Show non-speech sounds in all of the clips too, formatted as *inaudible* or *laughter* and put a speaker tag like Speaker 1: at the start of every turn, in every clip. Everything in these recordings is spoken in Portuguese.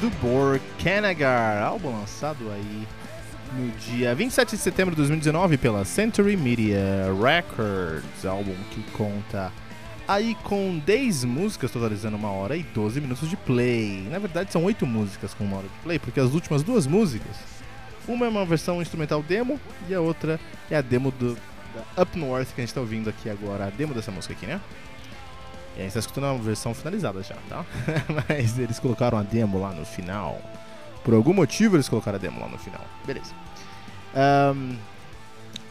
Speaker 1: Do Bor Kanagar, álbum lançado aí no dia 27 de setembro de 2019 pela Century Media Records, álbum que conta aí com 10 músicas totalizando uma hora e 12 minutos de play. Na verdade são 8 músicas com uma hora de play, porque as últimas duas músicas, uma é uma versão instrumental demo e a outra é a demo do da Up North que a gente tá ouvindo aqui agora, a demo dessa música aqui, né? E a gente tá escutando a versão finalizada já, tá? *laughs* Mas eles colocaram a demo lá no final. Por algum motivo eles colocaram a demo lá no final. Beleza. Ahn,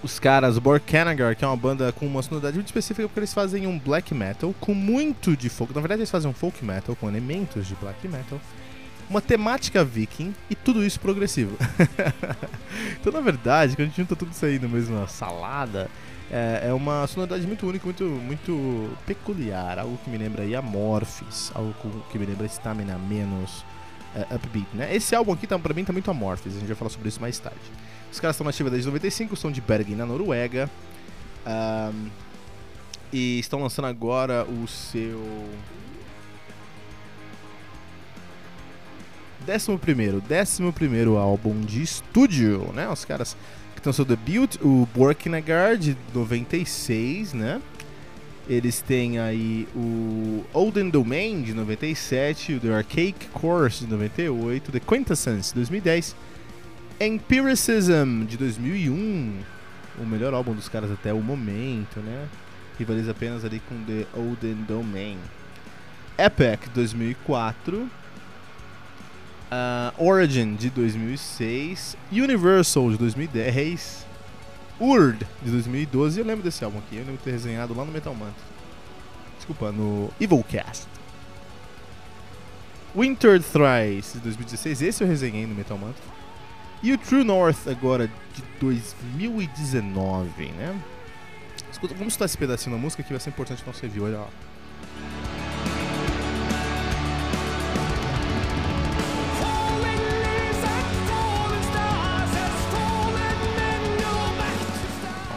Speaker 1: os caras, o Borkanagar, que é uma banda com uma sonoridade muito específica porque eles fazem um black metal com muito de folk. Na verdade, eles fazem um folk metal com elementos de black metal. Uma temática viking e tudo isso progressivo. *laughs* então, na verdade, quando a gente junta tudo isso aí na mesma salada, é, é uma sonoridade muito única, muito, muito peculiar. Algo que me lembra aí Amorphis, algo que me lembra Stamina menos é, upbeat, né? Esse álbum aqui, tá, pra mim, tá muito Amorphis, a gente vai falar sobre isso mais tarde. Os caras estão na ativa desde 95, são de Bergen, na Noruega. Ahn, e estão lançando agora o seu. Décimo primeiro, décimo primeiro álbum de estúdio, né? Os caras que estão seu debut, o Borkinagar de 96, né? Eles têm aí o Olden Domain de 97, o The Archaic Course de 98, The Quintessence de 2010, Empiricism de 2001, o melhor álbum dos caras até o momento, né? Rivaliza apenas ali com The Olden Domain. Epic 2004, ah, Origin de 2006, Universal de 2010, Urd de 2012. Eu lembro desse álbum aqui, eu lembro de ter resenhado lá no Metal Mantra. Desculpa, no Evilcast. Winter Thrice de 2016, esse eu resenhei no Metal Mantra. E o True North agora de 2019, né? Escuta, vamos escutar esse pedacinho da música que vai ser importante no nosso review, olha lá.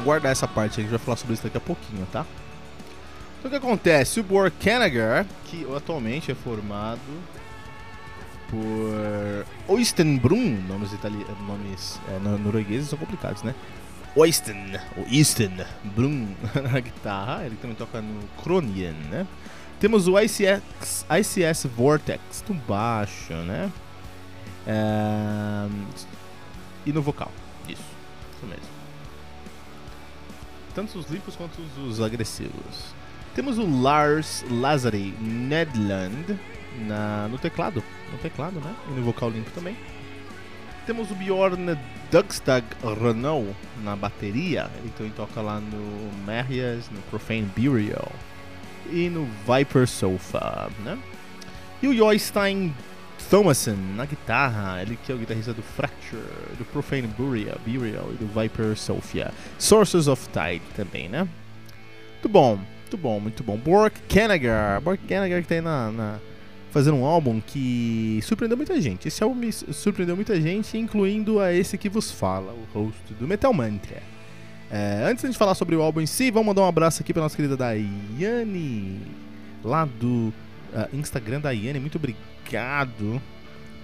Speaker 1: Guardar essa parte a gente vai falar sobre isso daqui a pouquinho, tá? Então o que acontece? O Bor Kanagar, que atualmente é formado por Oystenbrun, nomes, itali nomes é, no- noruegueses são complicados, né? Oysten, ou Easton Brun *laughs* na guitarra, ele também toca no Cronian, né? Temos o ICS, ICS Vortex no baixo, né? É, E no vocal, isso, isso mesmo. Tanto os limpos quanto os, os agressivos. Temos o Lars Lazari Nedland na, no teclado, no teclado, né? E no vocal limpo também. Temos o Bjorn Dugstag Renault na bateria, ele também toca lá no Marias, no Profane Burial e no Viper Sofa, né? E o Joystein Thomason na guitarra, ele que é o guitarrista do Fracture, do Profane Burial, Burial e do Viper Sophia. Sources of Tide também, né? Muito bom. Muito bom, muito bom. Bork Kanagar. Bork Kanagar que tá aí na, na, fazendo um álbum que surpreendeu muita gente. Esse álbum me surpreendeu muita gente, incluindo a esse que vos fala, o host do Metal Mantra. É, antes de falar sobre o álbum em si, vamos mandar um abraço aqui pra nossa querida Daiane, lá do uh, Instagram da Daiane. Muito obrigado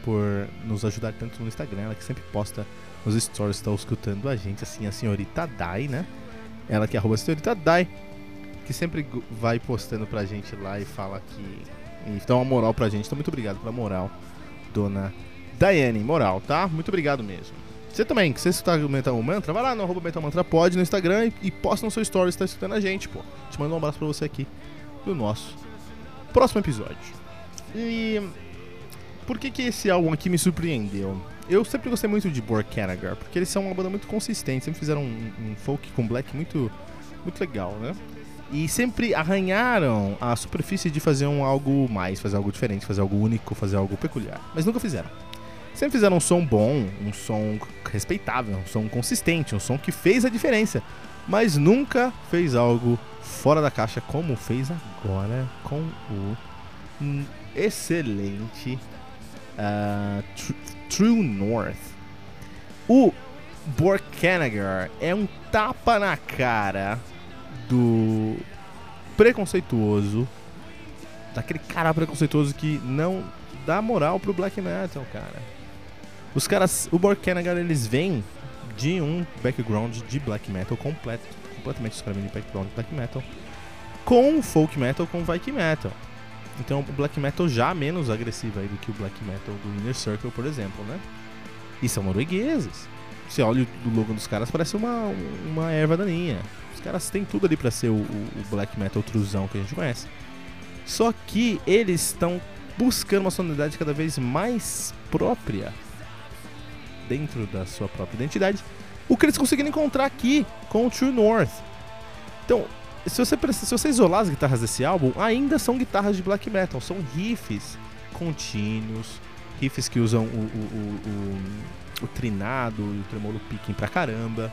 Speaker 1: por nos ajudar tanto no Instagram. Ela que sempre posta nos stories, está escutando a gente, assim, a senhorita Dai, né? Ela que é arroba senhorita Dai, que sempre vai postando pra gente lá e fala que. E dá uma moral pra gente. Então, muito obrigado pela moral, dona Daiane. Moral, tá? Muito obrigado mesmo. Você também, que você escutar o Mantra, vai lá no arroba Metal Mantra Pod no Instagram e, e posta no seu story se tá escutando a gente, pô. Te mando um abraço pra você aqui no nosso próximo episódio. E por que que esse álbum aqui me surpreendeu? Eu sempre gostei muito de Borkanagar, porque eles são uma banda muito consistente, sempre fizeram um, um folk com black muito, muito legal, né? E sempre arranharam a superfície de fazer um algo mais, fazer algo diferente, fazer algo único, fazer algo peculiar. Mas nunca fizeram. Sempre fizeram um som bom, um som respeitável, um som consistente, um som que fez a diferença. Mas nunca fez algo fora da caixa como fez agora com o excelente uh, True North. O Borkanagar é um tapa na cara do preconceituoso, daquele cara preconceituoso que não dá moral pro black metal, cara. Os caras, o Borkanagar, eles vêm de um background de black metal completo, completamente escravamente de background de black metal, com folk metal, com Viking metal. Então o black metal já menos agressivo aí do que o black metal do Inner Circle, por exemplo, né? E são noruegueses. Você olha o logo dos caras, parece uma, uma erva daninha. Os caras têm tudo ali para ser o, o, black metal truzão que a gente conhece. Só que eles estão buscando uma sonoridade cada vez mais própria dentro da sua própria identidade. O que eles conseguiram encontrar aqui com o True North. Então, se você, se você isolar as guitarras desse álbum, ainda são guitarras de black metal, são riffs contínuos, riffs que usam o, o, o, o trinado e o tremolo picking pra caramba.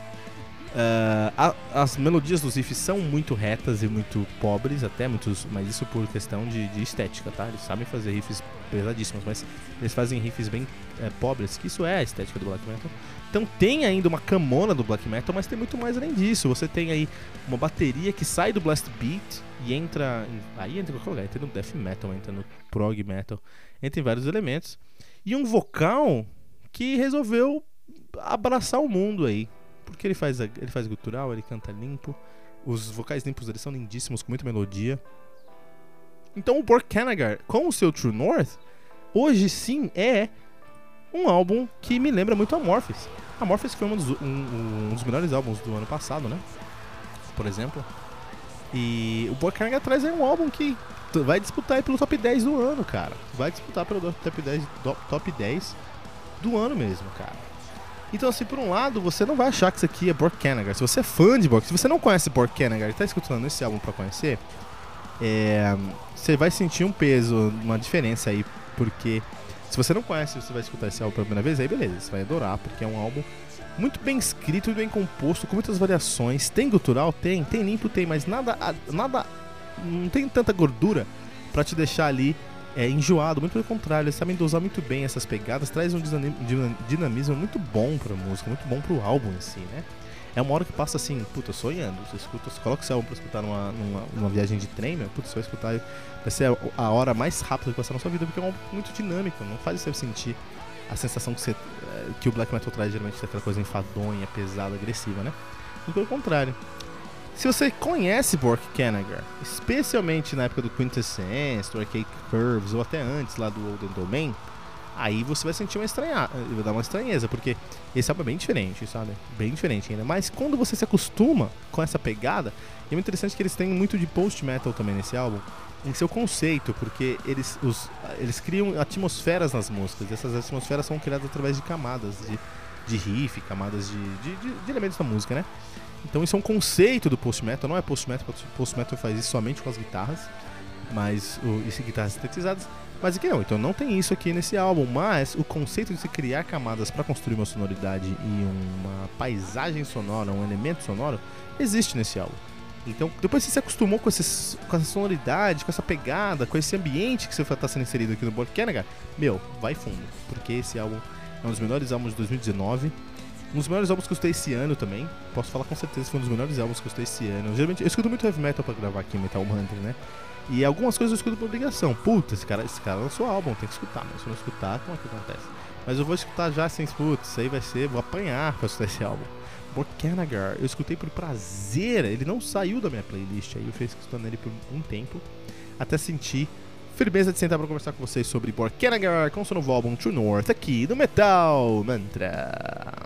Speaker 1: Uh, a, as melodias dos riffs são muito retas e muito pobres, até muitos, mas isso por questão de, de estética, tá? Eles sabem fazer riffs pesadíssimos, mas eles fazem riffs bem é, pobres, que isso é a estética do black metal. Então tem ainda uma camona do black metal, mas tem muito mais além disso. Você tem aí uma bateria que sai do blast beat e entra, em, aí entra qualquer lugar, entra no death metal, entra no prog metal, entra em vários elementos. E um vocal que resolveu abraçar o mundo aí porque ele faz, ele faz gutural, ele canta limpo. Os vocais limpos dele são lindíssimos, com muita melodia. Então o Borkanagar, com o seu True North, hoje sim é um álbum que me lembra muito Amorphis. Amorphis foi um dos, um, um dos melhores álbuns do ano passado, né? Por exemplo. E o Borkanagar traz aí um álbum que vai disputar pelo top 10 do ano, cara. Vai disputar pelo top 10, top 10 do ano mesmo, cara. Então, assim, por um lado, você não vai achar que isso aqui é Borkanagar. Se você é fã de Bork, se você não conhece Borkanagar e está escutando esse álbum para conhecer, é, você vai sentir um peso, uma diferença aí, porque se você não conhece, você vai escutar esse álbum pela primeira vez, aí beleza, você vai adorar, porque é um álbum muito bem escrito e bem composto, com muitas variações. Tem gutural? Tem. Tem limpo? Tem, mas nada, nada não tem tanta gordura para te deixar ali é, enjoado, muito pelo contrário, eles sabem dosar muito bem essas pegadas, traz um dinamismo muito bom pra música, muito bom pro álbum em si, né? É uma hora que passa assim, puta, sonhando. Você escuta, você coloca esse álbum pra escutar numa, numa, numa viagem de trem, meu, puta, você vai escutar, vai ser a, a hora mais rápida que passar na sua vida, porque é um álbum muito dinâmico, não faz você sentir a sensação que, você, eh, que o black metal traz geralmente é aquela coisa enfadonha, pesada, agressiva, né? E pelo contrário. Se você conhece Bork Kanagar, especialmente na época do Quintessence, do Arcade Curves, ou até antes lá do Olden Domain, aí você vai sentir uma estranheza, vai dar uma estranheza, porque esse álbum é bem diferente, sabe? Bem diferente ainda. Mas quando você se acostuma com essa pegada, é muito interessante que eles têm muito de post-metal também nesse álbum, em seu conceito, porque eles, os, eles criam atmosferas nas músicas, e essas atmosferas são criadas através de camadas de, de riff, camadas de, de, de elementos da música, né? Então isso é um conceito do post-metal, não é post-metal, post-metal faz isso somente com as guitarras, mas o, e guitarras sintetizadas, mas aqui não, então não tem isso aqui nesse álbum, mas o conceito de se criar camadas para construir uma sonoridade e uma paisagem sonora, um elemento sonoro, existe nesse álbum. Então, depois que você se acostumou com, esses, com essa sonoridade, com essa pegada, com esse ambiente que você está sendo inserido aqui no Born Kennegar, meu, vai fundo. Porque esse álbum é um dos melhores álbuns de 2019. Um dos melhores álbuns que eu escutei esse ano também. Posso falar com certeza foi um dos melhores álbuns que eu escutei esse ano. Geralmente, eu escuto muito heavy metal pra gravar aqui, Metal Hunter, né? E algumas coisas eu escuto por obrigação. Puta, esse cara, esse cara lançou álbum, tem que escutar. Mas se eu não escutar, como é que acontece? Mas eu vou escutar já sem escuta. Isso aí vai ser, vou apanhar pra escutar esse álbum. Borkanagar, eu escutei por prazer, ele não saiu da minha playlist, aí eu fiz escutando ele por um tempo, até sentir firmeza de sentar para conversar com vocês sobre Borkanagar com seu novo álbum True North aqui no Metal Mantra.